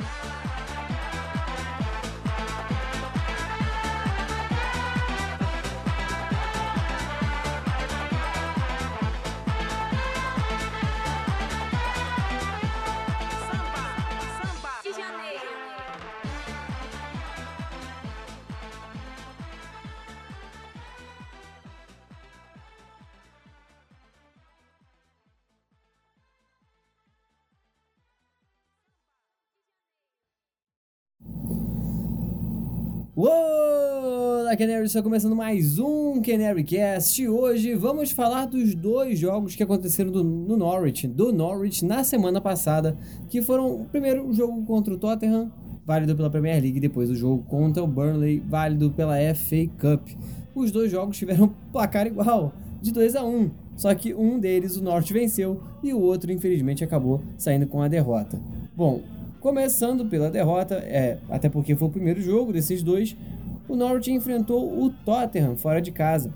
Bye. Olá, Canary! Está começando mais um Canary e hoje vamos falar dos dois jogos que aconteceram do, no Norwich, do Norwich na semana passada, que foram o primeiro jogo contra o Tottenham, válido pela Premier League, depois o jogo contra o Burnley, válido pela FA Cup. Os dois jogos tiveram placar igual, de 2 a 1, só que um deles o Norwich venceu e o outro infelizmente acabou saindo com a derrota. Bom, Começando pela derrota, é, até porque foi o primeiro jogo desses dois, o Norwich enfrentou o Tottenham fora de casa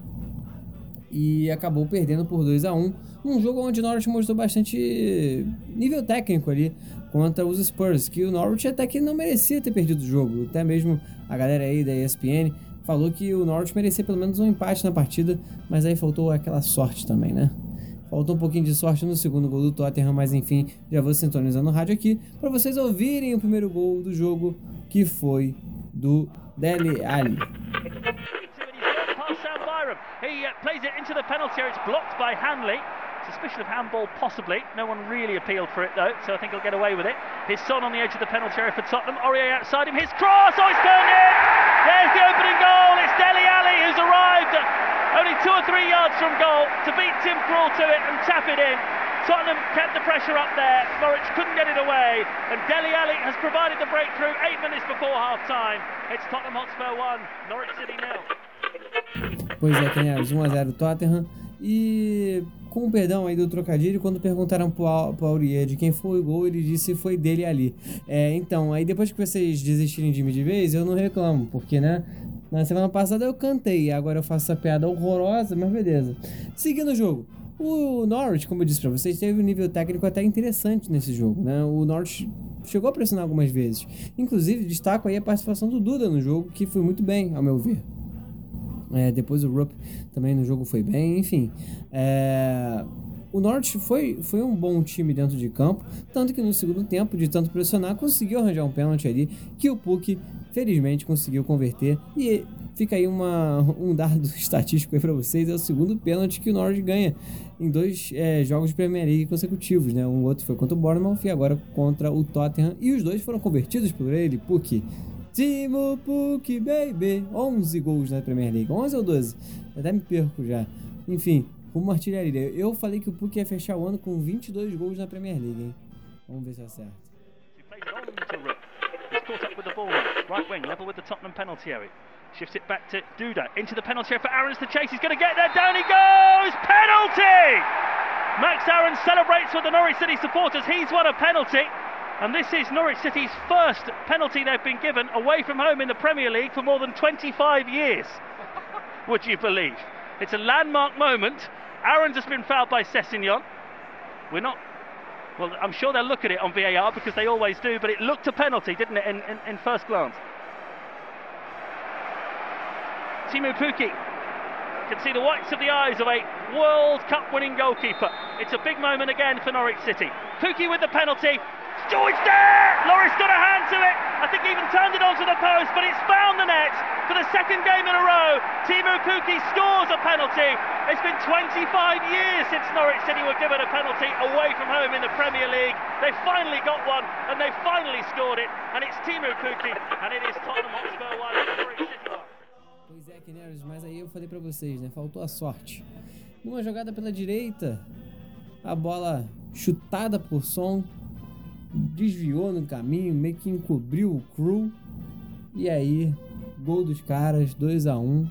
e acabou perdendo por 2 a 1 um jogo onde o Norwich mostrou bastante nível técnico ali contra os Spurs, que o Norwich até que não merecia ter perdido o jogo, até mesmo a galera aí da ESPN falou que o Norwich merecia pelo menos um empate na partida, mas aí faltou aquela sorte também, né? Faltou um pouquinho de sorte no segundo gol do Tottenham, mas enfim, já vou sintonizando o rádio aqui para vocês ouvirem o primeiro gol do jogo, que foi do Dele Alli. He uh, plays it into the penalty area. It's blocked by Hanley. Suspicion of handball, possibly. No one really appealed for it, though, so I think he'll get away with it. His son on the edge of the penalty area for Tottenham. Aurier outside him. His cross! Oh, it's turned in! There's the opening goal. It's Deli Ali who's arrived only two or three yards from goal to beat Tim Krul to it and tap it in. Tottenham kept the pressure up there. Norwich couldn't get it away. And Deli Ali has provided the breakthrough eight minutes before half time. It's Tottenham Hotspur 1, Norwich City 0. Pois é, Canheiros, 1x0 Tottenham. E com o perdão aí do trocadilho, quando perguntaram pro Aurier de quem foi o gol, ele disse foi dele ali. É, então, aí depois que vocês desistirem de mim de vez, eu não reclamo, porque, né, na semana passada eu cantei, agora eu faço essa piada horrorosa, mas beleza. Seguindo o jogo. O Norwich, como eu disse pra vocês, teve um nível técnico até interessante nesse jogo, né? O Norwich chegou a pressionar algumas vezes. Inclusive, destaco aí a participação do Duda no jogo, que foi muito bem, ao meu ver. É, depois o Rupp também no jogo foi bem, enfim. É, o Norwich foi, foi um bom time dentro de campo, tanto que no segundo tempo, de tanto pressionar, conseguiu arranjar um pênalti ali que o Puck felizmente conseguiu converter. E fica aí uma, um dado estatístico aí para vocês: é o segundo pênalti que o Norwich ganha em dois é, jogos de Premier League consecutivos. Né? Um outro foi contra o Bournemouth e agora contra o Tottenham. E os dois foram convertidos por ele, Puck. Timo Puck, baby! 11 gols na Premier League. 11 ou 12? Eu até me perco já. Enfim, uma artilharia. Eu falei que o Puck ia fechar o ano com 22 gols na Premier League, hein? Vamos ver se acerta. caught up with the ball. Right wing, level with the Tottenham penalty area. Shifts it back to Duda. Into the penalty area for Aaron's to chase. He's going to get there. Down he goes. Penalty! Max Aaron celebrates with the Norwich City supporters. He's won a penalty. And this is Norwich City's first penalty they've been given away from home in the Premier League for more than 25 years. Would you believe? It's a landmark moment. Aaron's just been fouled by Sessignon. We're not well, I'm sure they'll look at it on VAR because they always do, but it looked a penalty, didn't it, in, in, in first glance? Timu Puki can see the whites of the eyes of a World Cup winning goalkeeper. It's a big moment again for Norwich City. Puki with the penalty, George there! Loris got a hand to it. I think he even turned it onto the post, but it's found the net for the second game in a row. Timu Puki scores a penalty. It's been 25 years since Norwich City were given a penalty away from home in the Premier League. They finally got one, and they finally scored it. And it's Timu Puki, and it is Tottenham Hotspur 1, Norwich City 1. Pois é, Kineros, mas aí eu falei pra vocês, né? Faltou a sorte. Numa jogada pela direita, a bola chutada por som desviou no caminho, meio que encobriu o crew. E aí, gol dos caras, 2 a 1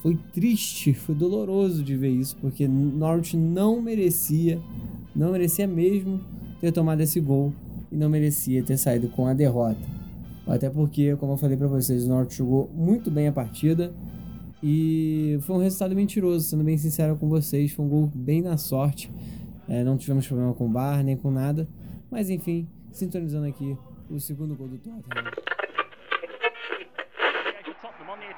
Foi triste, foi doloroso de ver isso, porque Norwich não merecia, não merecia mesmo ter tomado esse gol e não merecia ter saído com a derrota. Até porque, como eu falei para vocês, o Norwich jogou muito bem a partida e foi um resultado mentiroso, sendo bem sincero com vocês, foi um gol bem na sorte. É, não tivemos problema com o bar nem com nada. Mas enfim, sintonizando aqui o segundo gol do Tottenham.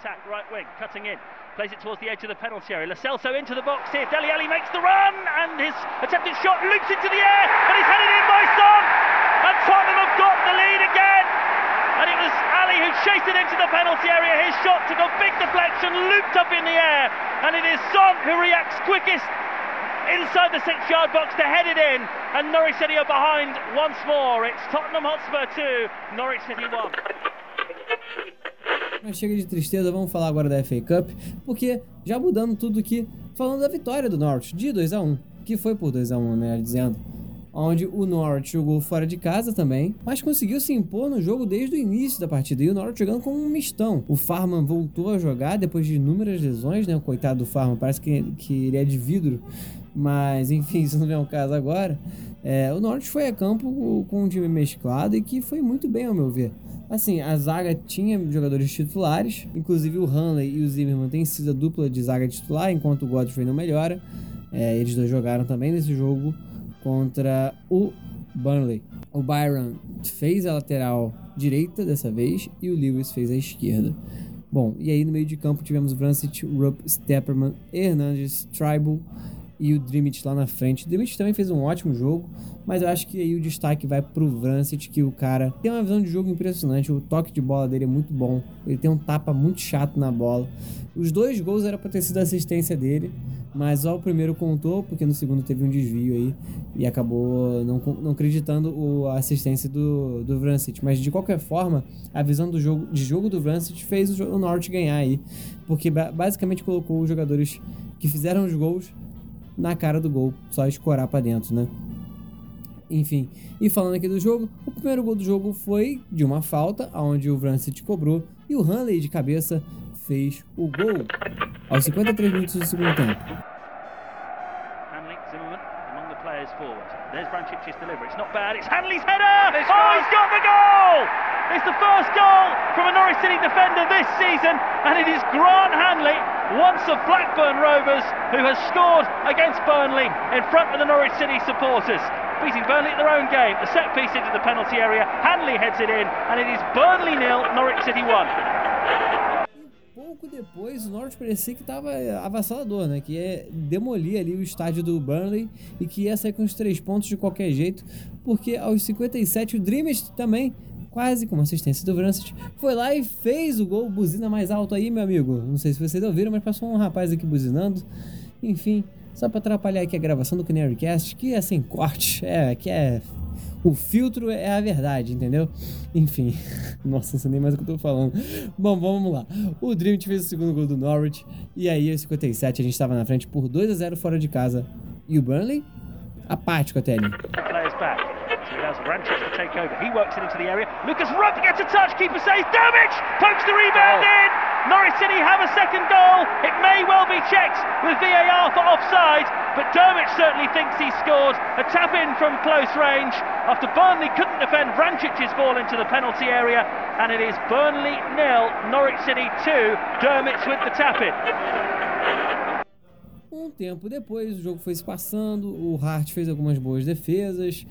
Attack, right wing, cutting in, plays it towards the edge of the penalty area. Lo Celso into the box here. Deli Ali makes the run, and his attempted shot loops into the air, and he's headed in by Son. And Tottenham have got the lead again. Ali who chased it into the penalty area. His shot took a big deflection, looped up in the air, and it is Son who reacts quickest inside the six-yard box to head it in, and Norwich City are behind once more. It's Tottenham Hotspur 2, Norwich City 1. Mas chega de tristeza, vamos falar agora da FA Cup, porque já mudando tudo aqui, falando da vitória do Norwich de 2 a 1 que foi por 2 a 1 melhor dizendo, onde o Norwich jogou fora de casa também, mas conseguiu se impor no jogo desde o início da partida, e o Norwich jogando como um mistão. O Farman voltou a jogar depois de inúmeras lesões, né, o coitado do Farman, parece que, que ele é de vidro, mas enfim, isso não é o caso agora. É, o Norwich foi a campo com um time mesclado e que foi muito bem, ao meu ver. Assim, a zaga tinha jogadores titulares, inclusive o Hanley e o Zimmerman têm sido a dupla de zaga titular, enquanto o Godfrey não melhora. É, eles dois jogaram também nesse jogo contra o Burnley. O Byron fez a lateral direita dessa vez e o Lewis fez a esquerda. Bom, e aí no meio de campo tivemos Vrancic, Rupp, Stepperman, Hernandes, Tribal e o Dreamit lá na frente. O Dreamit também fez um ótimo jogo, mas eu acho que aí o destaque vai pro Vrancic, que o cara tem uma visão de jogo impressionante, o toque de bola dele é muito bom, ele tem um tapa muito chato na bola. Os dois gols era para ter sido assistência dele, mas só o primeiro contou, porque no segundo teve um desvio aí e acabou não, não acreditando o, a assistência do, do Vrancic. Mas de qualquer forma, a visão do jogo, de jogo do Vrancic fez o, o Norte ganhar aí, porque basicamente colocou os jogadores que fizeram os gols na cara do gol, só escorar para dentro, né? Enfim, e falando aqui do jogo, o primeiro gol do jogo foi de uma falta, onde o Vrancic cobrou e o Hanley de cabeça fez o gol aos 53 minutos do segundo tempo. It's oh, got the goal. It's the first goal from a Norwich City defender this season, and it is Grant Hanley, once of Blackburn Rovers, who has scored against Burnley in front of the Norwich City supporters. Beating Burnley at their own game. A set piece into the penalty area. Hanley heads it in, and it is Burnley nil, Norwich City one. depois o Norwich parecia que tava eh, avassalador, né? Que é demolir ali o estádio do Burnley e que ia sair com os três pontos de qualquer jeito, porque aos 57 o Dreamers também quase com assistência do Vrancet, foi lá e fez o gol, buzina mais alto aí, meu amigo. Não sei se vocês ouviram, mas passou um rapaz aqui buzinando. Enfim, só para atrapalhar aqui a gravação do Canarycast, que é sem corte, é, que é o filtro é a verdade, entendeu? Enfim, nossa, não sei nem mais o que eu tô falando. Bom, vamos lá. O Dream fez o segundo gol do Norwich. E aí, aos 57, a gente estava na frente por 2 a 0 fora de casa. E o Burnley? Apático até ali. allows Branchich to take over. He works it into the area. Lucas Rupp gets a touch. Keeper saves. Dermich pokes the rebound oh. in. Norwich City have a second goal. It may well be checked with VAR for offside, but Dermich certainly thinks he scored. A tap in from close range after Burnley couldn't defend Branchich's ball into the penalty area, and it is Burnley nil, Norwich City 2. Dermich with the tap in. Um tempo depois, o jogo foi se passando, o Hart fez algumas boas defesas,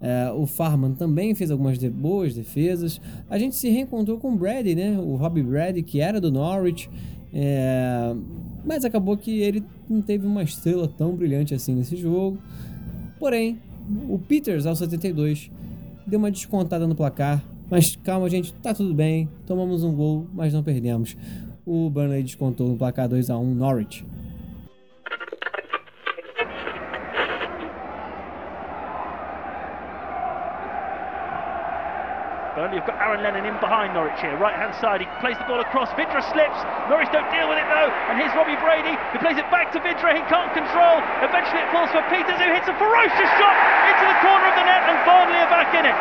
é, o Farman também fez algumas de boas defesas. A gente se reencontrou com o Brady, né? O Robbie Brady, que era do Norwich. É, mas acabou que ele não teve uma estrela tão brilhante assim nesse jogo. Porém, o Peters, aos 72, deu uma descontada no placar. Mas calma, gente, tá tudo bem. Tomamos um gol, mas não perdemos. O Burnley descontou no placar 2 a 1 Norwich. Have got Aaron Lennon in behind Norwich here, right hand side. He plays the ball across. Vidra slips. Norwich don't deal with it though. And here's Robbie Brady who plays it back to Vidra. He can't control. Eventually it falls for Peters who hits a ferocious shot into the corner of the net and Burnley are back in it.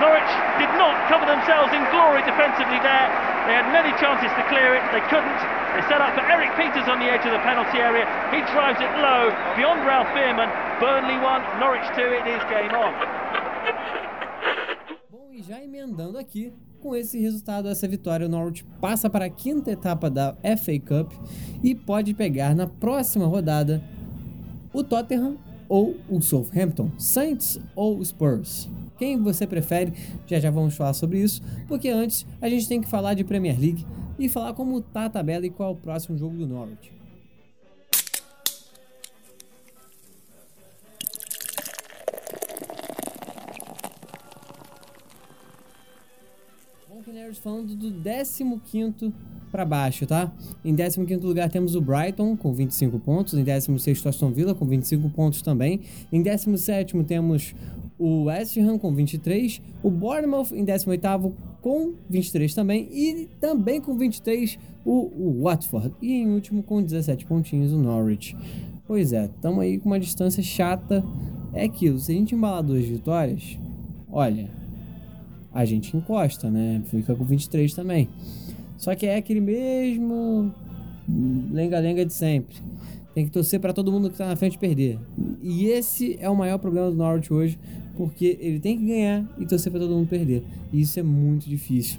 Norwich did not cover themselves in glory defensively there. They had many chances to clear it. They couldn't. They set up for Eric Peters on the edge of the penalty area. He drives it low beyond Ralph Bierman. Burnley 1, Norwich 2. It is game on. Emendando aqui, com esse resultado, essa vitória, o Norwich passa para a quinta etapa da FA Cup e pode pegar na próxima rodada o Tottenham ou o Southampton, Saints ou Spurs. Quem você prefere? Já já vamos falar sobre isso, porque antes a gente tem que falar de Premier League e falar como tá a tabela e qual é o próximo jogo do Norwich. Canaries falando do 15 para baixo, tá? Em 15 lugar temos o Brighton com 25 pontos, em 16 Aston Villa com 25 pontos também, em 17 temos o West Ham com 23, o Bournemouth em 18 com 23 também e também com 23 o, o Watford e em último com 17 pontinhos o Norwich. Pois é, estamos aí com uma distância chata. É aquilo, se a gente embalar duas vitórias, olha, a gente encosta, né? Fica com 23 também. Só que é aquele mesmo lenga-lenga de sempre. Tem que torcer para todo mundo que tá na frente perder. E esse é o maior problema do Norwich hoje, porque ele tem que ganhar e torcer para todo mundo perder. E isso é muito difícil.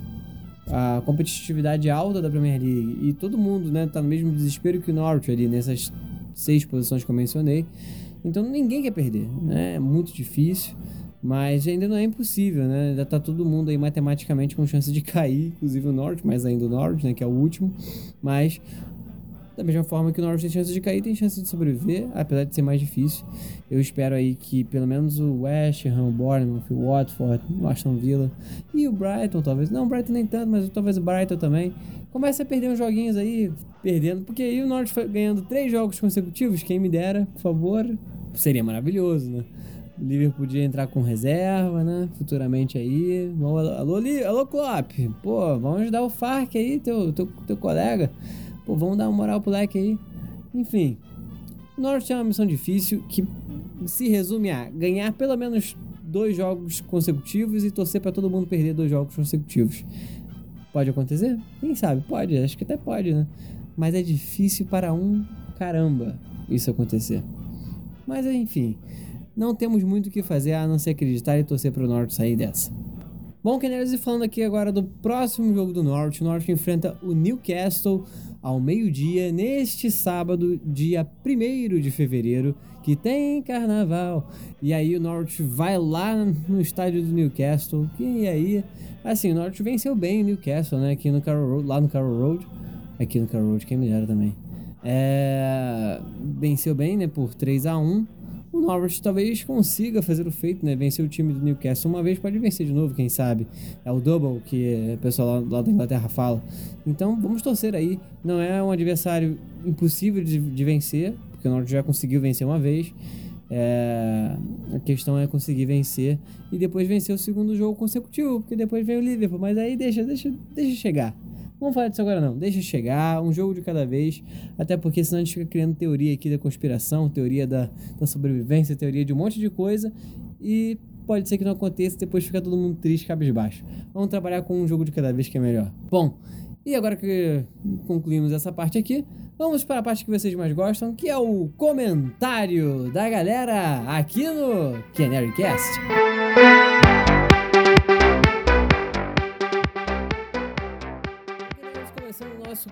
A competitividade alta da Premier League e todo mundo, né, tá no mesmo desespero que o Norwich ali nessas seis posições que eu mencionei. Então ninguém quer perder, né? É muito difícil. Mas ainda não é impossível, né? Ainda tá todo mundo aí matematicamente com chance de cair, inclusive o Norte, mas ainda o Norte, né? Que é o último. Mas da mesma forma que o Norwich tem chance de cair, tem chance de sobreviver, apesar de ser mais difícil. Eu espero aí que pelo menos o West Ham, o Bournemouth, o Watford, o Aston Villa e o Brighton, talvez. Não, o Brighton nem tanto, mas talvez o Brighton também. Comece a perder uns joguinhos aí, perdendo. Porque aí o foi ganhando três jogos consecutivos, quem me dera, por favor. Seria maravilhoso, né? O Liverpool podia entrar com reserva, né? Futuramente aí. Alô, alô, alô Klopp. Pô, vamos ajudar o Farc aí, teu, teu, teu colega. Pô, vamos dar uma moral pro leque aí. Enfim. O Norte é uma missão difícil que se resume a ganhar pelo menos dois jogos consecutivos e torcer para todo mundo perder dois jogos consecutivos. Pode acontecer? Quem sabe? Pode, acho que até pode, né? Mas é difícil para um caramba isso acontecer. Mas enfim, não temos muito o que fazer a não ser acreditar e torcer para o Norte sair dessa. Bom, Canaries, e falando aqui agora do próximo jogo do Norte, o Norte enfrenta o Newcastle ao meio-dia neste sábado, dia 1 de fevereiro, que tem carnaval. E aí o Norte vai lá no estádio do Newcastle, e aí, assim, o Norte venceu bem o Newcastle, né, aqui no Carroll Road, lá no Carroll Road, aqui no Carroll Road, quem me dera também. É, venceu bem, né, por 3 a 1 o Norwich talvez consiga fazer o feito, né? Vencer o time do Newcastle uma vez, pode vencer de novo, quem sabe. É o double que o pessoal lá, lá da Inglaterra fala. Então vamos torcer aí. Não é um adversário impossível de, de vencer, porque o Norwich já conseguiu vencer uma vez. É, a questão é conseguir vencer e depois vencer o segundo jogo consecutivo, porque depois vem o Liverpool, mas aí deixa, deixa, deixa chegar. Vamos falar disso agora não, deixa chegar, um jogo de cada vez, até porque senão a gente fica criando teoria aqui da conspiração, teoria da, da sobrevivência, teoria de um monte de coisa e pode ser que não aconteça, depois fica todo mundo triste, cabisbaixo. Vamos trabalhar com um jogo de cada vez que é melhor. Bom, e agora que concluímos essa parte aqui, vamos para a parte que vocês mais gostam, que é o comentário da galera aqui no Canary Cast.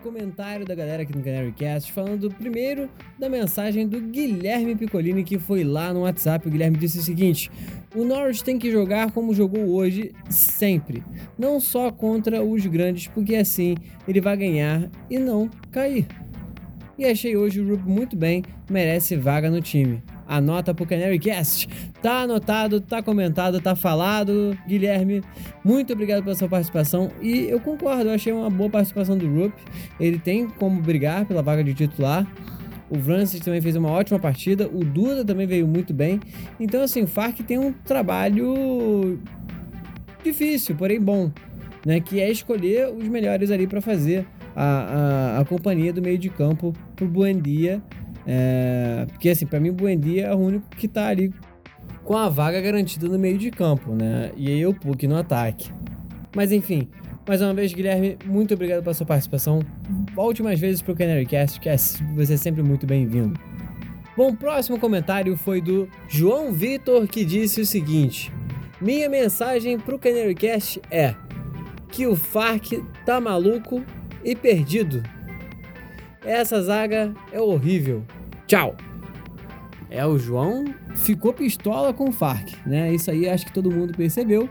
Comentário da galera aqui no Canary Cast, falando primeiro da mensagem do Guilherme Piccolini, que foi lá no WhatsApp. O Guilherme disse o seguinte: O Norwich tem que jogar como jogou hoje, sempre. Não só contra os grandes, porque assim ele vai ganhar e não cair. E achei hoje o Rup muito bem, merece vaga no time anota pro Canary Cast. Tá anotado, tá comentado, tá falado. Guilherme, muito obrigado pela sua participação. E eu concordo, eu achei uma boa participação do Rupp. Ele tem como brigar pela vaga de titular. O Francis também fez uma ótima partida. O Duda também veio muito bem. Então, assim, o Farc tem um trabalho difícil, porém bom, né? Que é escolher os melhores ali para fazer a, a, a, companhia do meio de campo pro Buendia é, porque assim, para mim o Buendia é o único que tá ali com a vaga garantida no meio de campo, né? E aí o Puck no ataque. Mas enfim, mais uma vez, Guilherme, muito obrigado pela sua participação. Volte mais vezes pro Canary Cast, que é, você é sempre muito bem-vindo. Bom, próximo comentário foi do João Vitor, que disse o seguinte: Minha mensagem pro Canary Cast é que o Farc tá maluco e perdido. Essa zaga é horrível. Tchau! É, o João ficou pistola com o Farc, né? Isso aí acho que todo mundo percebeu,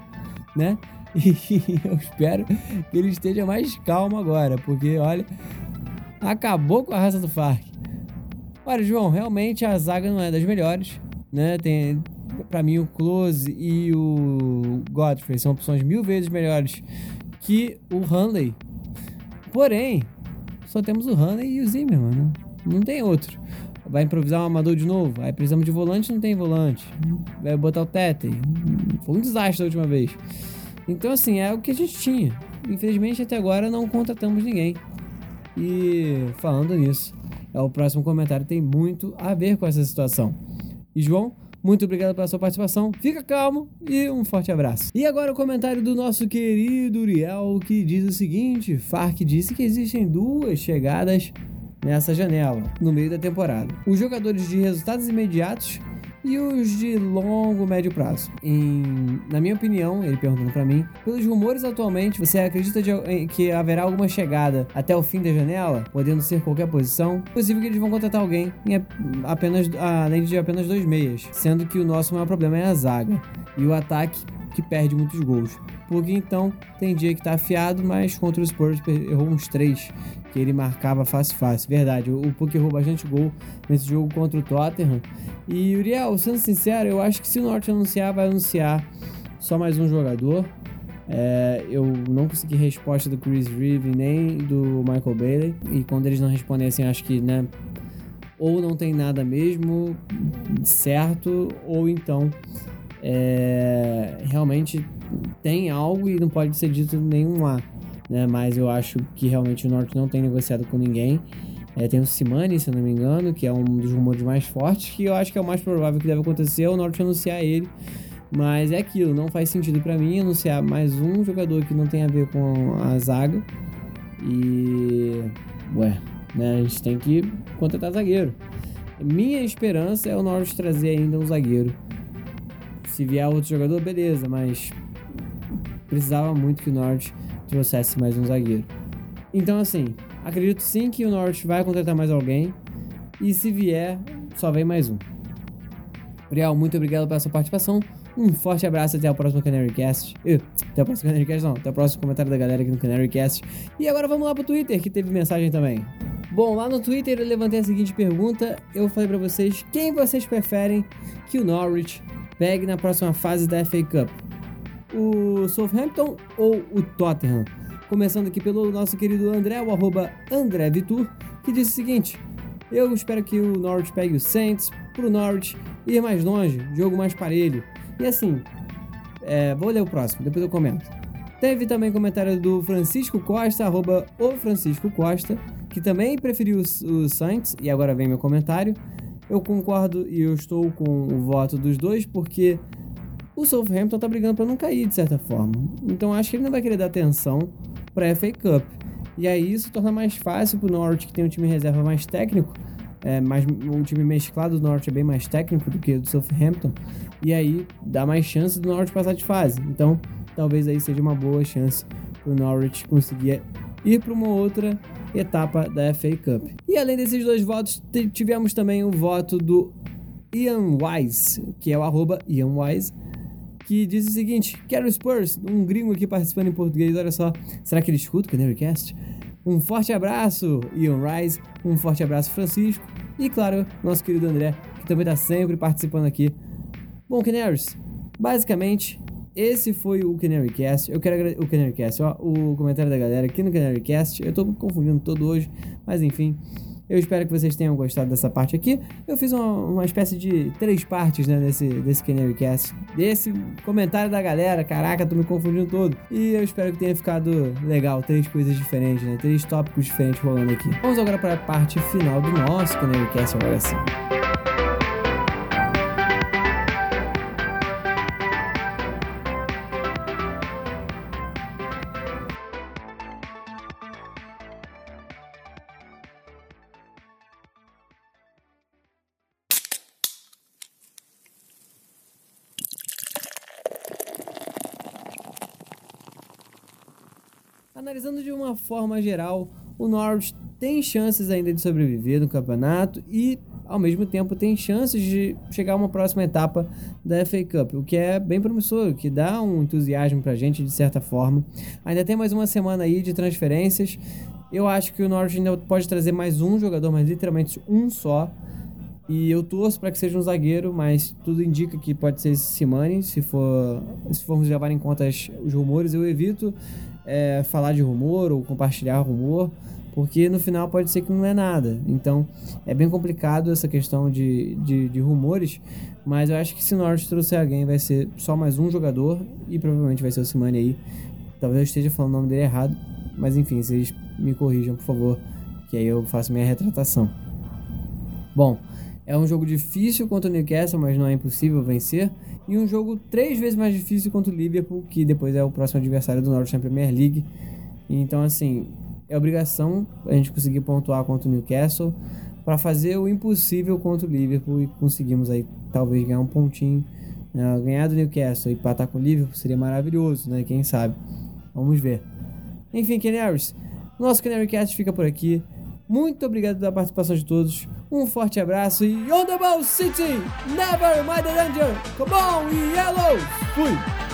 né? E eu espero que ele esteja mais calmo agora, porque olha, acabou com a raça do Farc. Olha, João, realmente a zaga não é das melhores, né? Tem, para mim o Close e o Godfrey são opções mil vezes melhores que o Hanley. Porém, só temos o Hanley e o Zimmerman, né? Não tem outro. Vai improvisar um amador de novo. Aí precisamos de volante, não tem volante. Vai botar o Tete. Foi um desastre da última vez. Então, assim, é o que a gente tinha. Infelizmente, até agora não contratamos ninguém. E falando nisso, é o próximo comentário tem muito a ver com essa situação. E João, muito obrigado pela sua participação. Fica calmo e um forte abraço. E agora o comentário do nosso querido Uriel, que diz o seguinte: Farc disse que existem duas chegadas nessa janela, no meio da temporada. Os jogadores de resultados imediatos e os de longo médio prazo. Em, na minha opinião, ele perguntando para mim, pelos rumores atualmente, você acredita de, que haverá alguma chegada até o fim da janela, podendo ser qualquer posição? Possível que eles vão contratar alguém em apenas além de apenas dois meias, sendo que o nosso maior problema é a zaga e o ataque que perde muitos gols. Porque então tem dia que tá afiado, mas contra o Spurs errou uns três que ele marcava fácil fácil. Verdade, o Puck errou bastante gol nesse jogo contra o Tottenham. E Uriel, sendo sincero, eu acho que se o Norte anunciar, vai anunciar só mais um jogador. É, eu não consegui resposta do Chris Reeve nem do Michael Bailey. E quando eles não respondem assim, acho que, né? Ou não tem nada mesmo certo, ou então é, realmente tem algo e não pode ser dito nenhum A né? Mas eu acho que realmente o Norte não tem negociado com ninguém. É, tem o Simani, se eu não me engano, que é um dos rumores mais fortes, que eu acho que é o mais provável que deve acontecer, o Norte anunciar ele. Mas é aquilo, não faz sentido para mim anunciar mais um jogador que não tem a ver com a zaga. E. Ué, né? A gente tem que contratar zagueiro. Minha esperança é o Norte trazer ainda um zagueiro. Se vier outro jogador, beleza, mas precisava muito que o Norte trouxesse mais um zagueiro. Então, assim, acredito sim que o Norte vai contratar mais alguém. E se vier, só vem mais um. Uriel, muito obrigado pela sua participação. Um forte abraço até o próximo Canary Cast. Uh, até o próximo Canary Cast, não. Até o próximo comentário da galera aqui no Canary Cast. E agora vamos lá pro Twitter, que teve mensagem também. Bom, lá no Twitter eu levantei a seguinte pergunta. Eu falei para vocês quem vocês preferem que o Norwich pegue na próxima fase da FA Cup o Southampton ou o Tottenham? Começando aqui pelo nosso querido André, o arroba André Vitur, que disse o seguinte: Eu espero que o Norwich pegue o Saints pro Norwich ir mais longe, jogo mais parelho. E assim, é, vou ler o próximo, depois eu comento. Teve também comentário do Francisco Costa, arroba o Francisco Costa, que também preferiu o Saints, e agora vem meu comentário. Eu concordo e eu estou com o voto dos dois, porque o Southampton tá brigando para não cair, de certa forma. Então acho que ele não vai querer dar atenção pra FA Cup. E aí isso torna mais fácil pro Norte, que tem um time reserva mais técnico, é, mais, o time mesclado do Norte é bem mais técnico do que o do Southampton, e aí dá mais chance do Norte passar de fase. Então, talvez aí seja uma boa chance pro Norwich conseguir ir para uma outra etapa da FA Cup. E além desses dois votos, tivemos também o voto do Ian Wise, que é o arroba Ian Wise, que diz o seguinte: Quero Spurs, um gringo aqui participando em português, olha só. Será que ele escuta o Canarycast? Um forte abraço, Ian Rise, um forte abraço, Francisco, e claro, nosso querido André, que também está sempre participando aqui. Bom, Canaries, basicamente, esse foi o Canarycast. Eu quero agradecer o Canarycast, ó, o comentário da galera aqui no Canarycast. Eu tô confundindo todo hoje, mas enfim. Eu espero que vocês tenham gostado dessa parte aqui. Eu fiz uma, uma espécie de três partes, né, desse, desse Canary. Desse comentário da galera. Caraca, tô me confundindo todo. E eu espero que tenha ficado legal. Três coisas diferentes, né? Três tópicos diferentes rolando aqui. Vamos agora para a parte final do nosso Canary Cast, agora sim. Analisando de uma forma geral, o Norwich tem chances ainda de sobreviver no campeonato e ao mesmo tempo tem chances de chegar a uma próxima etapa da FA Cup, o que é bem promissor, que dá um entusiasmo pra gente de certa forma. Ainda tem mais uma semana aí de transferências. Eu acho que o Norwich ainda pode trazer mais um jogador, mas literalmente um só. E eu torço para que seja um zagueiro, mas tudo indica que pode ser esse Simani, se for se formos levar em conta os rumores. Eu evito é, falar de rumor ou compartilhar rumor, porque no final pode ser que não é nada. Então é bem complicado essa questão de, de, de rumores, mas eu acho que se Norwich trouxer alguém vai ser só mais um jogador e provavelmente vai ser o Simani aí. Talvez eu esteja falando o nome dele errado, mas enfim, vocês me corrijam, por favor, que aí eu faço minha retratação. Bom, é um jogo difícil contra o Newcastle, mas não é impossível vencer. E um jogo três vezes mais difícil contra o Liverpool, que depois é o próximo adversário do Norwich na Premier League. Então, assim, é obrigação a gente conseguir pontuar contra o Newcastle para fazer o impossível contra o Liverpool e conseguimos aí talvez ganhar um pontinho. Né? Ganhar do Newcastle e empatar com o Liverpool seria maravilhoso, né? Quem sabe? Vamos ver. Enfim, Canaries, nosso Canarycast fica por aqui. Muito obrigado pela participação de todos. Um forte abraço e On the Ball City! Never mind the danger! Come on, Yellow! Fui!